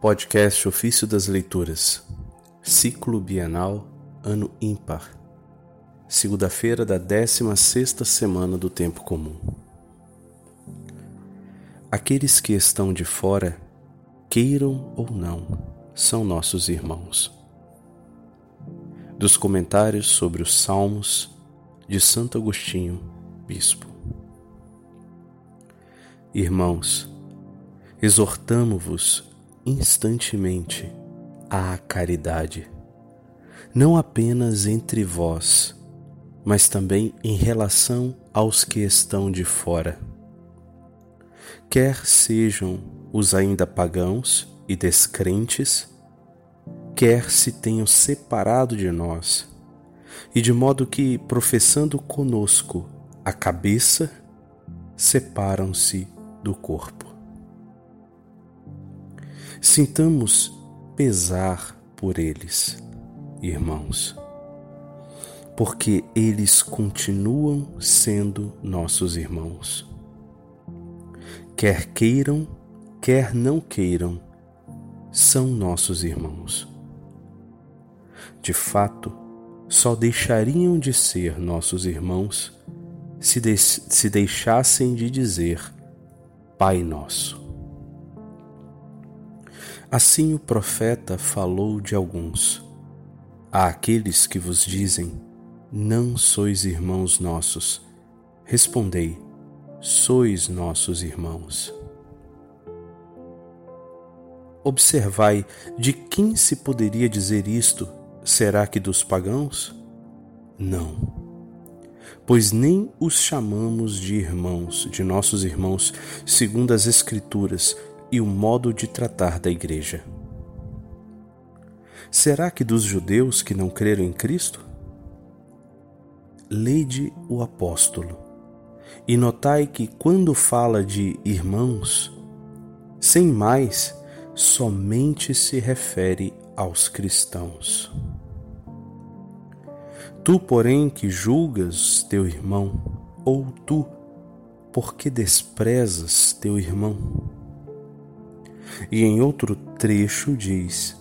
Podcast Ofício das Leituras, Ciclo Bienal, Ano Ímpar, segunda-feira da 16ª semana do Tempo Comum. Aqueles que estão de fora, queiram ou não, são nossos irmãos. Dos comentários sobre os Salmos de Santo Agostinho, Bispo. Irmãos, exortamo-vos instantemente à caridade, não apenas entre vós, mas também em relação aos que estão de fora. Quer sejam os ainda pagãos e descrentes, quer se tenham separado de nós, e de modo que, professando conosco a cabeça, separam-se do corpo. Sintamos pesar por eles, irmãos, porque eles continuam sendo nossos irmãos. Quer queiram, quer não queiram, são nossos irmãos. De fato, só deixariam de ser nossos irmãos se, de se deixassem de dizer Pai Nosso. Assim o profeta falou de alguns. A aqueles que vos dizem: Não sois irmãos nossos, respondei: Sois nossos irmãos. Observai de quem se poderia dizer isto? Será que dos pagãos? Não pois nem os chamamos de irmãos, de nossos irmãos, segundo as Escrituras e o modo de tratar da Igreja. Será que dos judeus que não creram em Cristo? Lede o apóstolo e notai que, quando fala de irmãos, sem mais, somente se refere aos cristãos. Tu, porém, que julgas teu irmão, ou tu, porque desprezas teu irmão? E em outro trecho diz: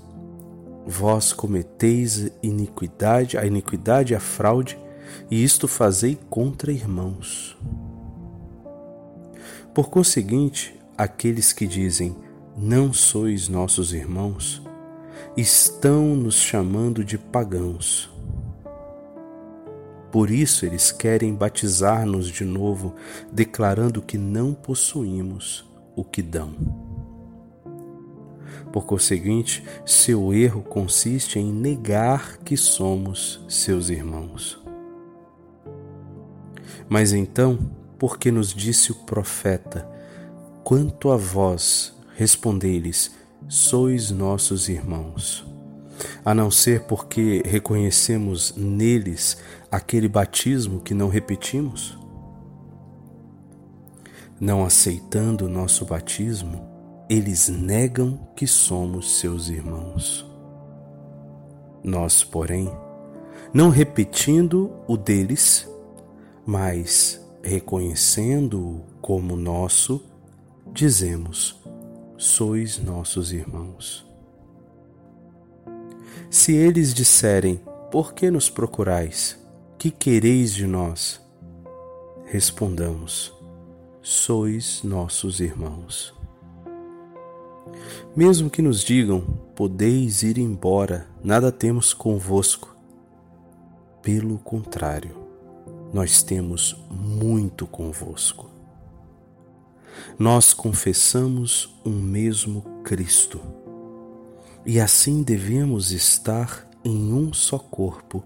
Vós cometeis iniquidade, a iniquidade e a fraude, e isto fazei contra irmãos. Por conseguinte, aqueles que dizem: Não sois nossos irmãos, estão nos chamando de pagãos por isso eles querem batizar-nos de novo, declarando que não possuímos o que dão. Por conseguinte, seu erro consiste em negar que somos seus irmãos. Mas então, porque nos disse o profeta: Quanto a vós, respondei-lhes, sois nossos irmãos a não ser porque reconhecemos neles aquele batismo que não repetimos? Não aceitando o nosso batismo, eles negam que somos seus irmãos. Nós, porém, não repetindo o deles, mas reconhecendo-o como nosso, dizemos: sois nossos irmãos. Se eles disserem: Por que nos procurais? Que quereis de nós? Respondamos: Sois nossos irmãos. Mesmo que nos digam: Podeis ir embora, nada temos convosco. Pelo contrário, nós temos muito convosco. Nós confessamos um mesmo Cristo e assim devemos estar em um só corpo,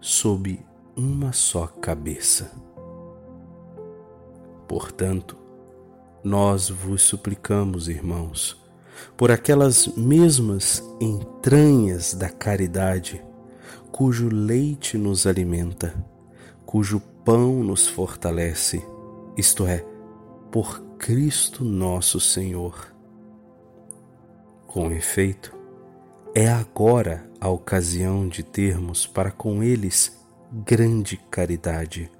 sob uma só cabeça. Portanto, nós vos suplicamos, irmãos, por aquelas mesmas entranhas da caridade, cujo leite nos alimenta, cujo pão nos fortalece, isto é, por Cristo nosso Senhor. Com efeito, é agora a ocasião de termos para com eles grande caridade,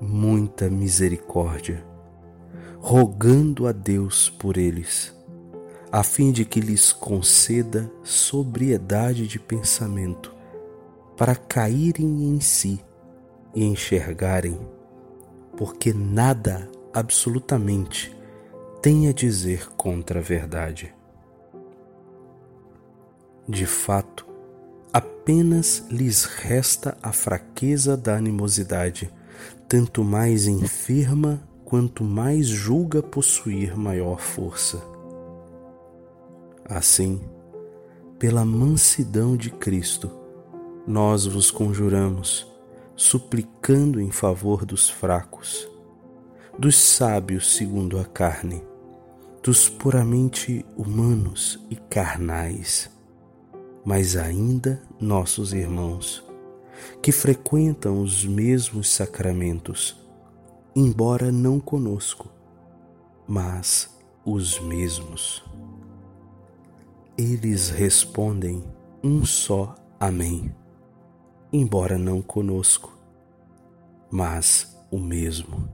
muita misericórdia, rogando a Deus por eles, a fim de que lhes conceda sobriedade de pensamento, para caírem em si e enxergarem, porque nada absolutamente tem a dizer contra a verdade. De fato, apenas lhes resta a fraqueza da animosidade, tanto mais enferma quanto mais julga possuir maior força. Assim, pela mansidão de Cristo, nós vos conjuramos, suplicando em favor dos fracos, dos sábios segundo a carne, dos puramente humanos e carnais, mas ainda nossos irmãos, que frequentam os mesmos sacramentos, embora não conosco, mas os mesmos. Eles respondem um só Amém, embora não conosco, mas o mesmo.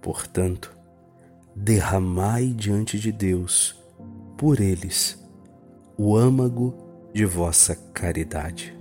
Portanto, derramai diante de Deus, por eles, o âmago de vossa caridade.